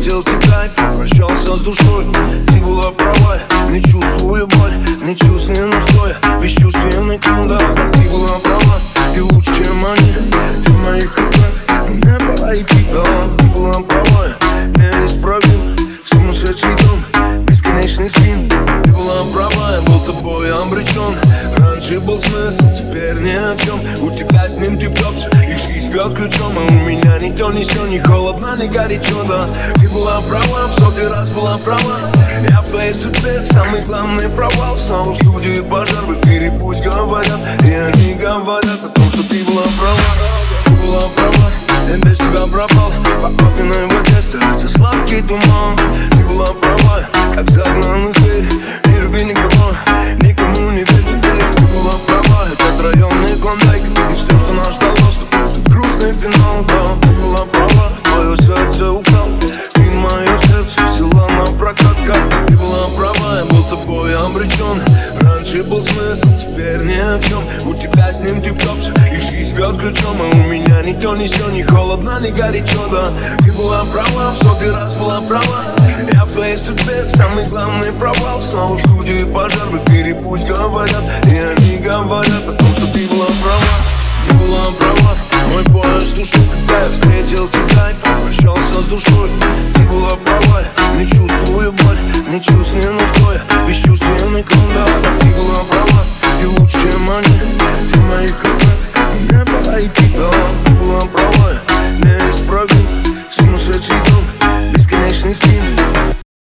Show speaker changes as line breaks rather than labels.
Встретил тебя попрощался с душой. Ты была права, не чувствую боль Не чувствую нуждой, бесчувственный кандал Ты была права, ты лучше, чем они. Ты в моих руках, мне пора идти домой Ты была права, неисправим. Сумасшедший дом, бесконечный спин Ты была права, я был тобой обречен. Раньше был смысл, теперь ни о чем. У тебя с ним тип-топ и жизнь бьет ключом А у меня ни то, ни сё, ни холодно, ни горячо, да Ты была права, в сотый раз была права. Я в твоей судьбе самый главный провал. Снова в студии пожар, в эфире пусть говорят. И они говорят о том, что ты была права. Ты была права, я без тебя пропал. По огненной воде остается сладкий туман. Ты была права, как загнанный зверь. Не люби никого, никому не верь. Ты была права, этот районный клондайк И все, тобой обречен Раньше был смысл, теперь ни о чем У тебя с ним тип-топ и жизнь бьет ключом. А у меня ни то, ни сё, ни холодно, ни горячо, да. Ты была права, в сотый раз была права. Я в твоей судьбе самый главный провал. Снова в студии пожар, в эфире пусть говорят. И они говорят о том, что ты была права. Ты была права, мой поезд ушел Когда я встретил тебя и попрощался с душой. Ты была права, party people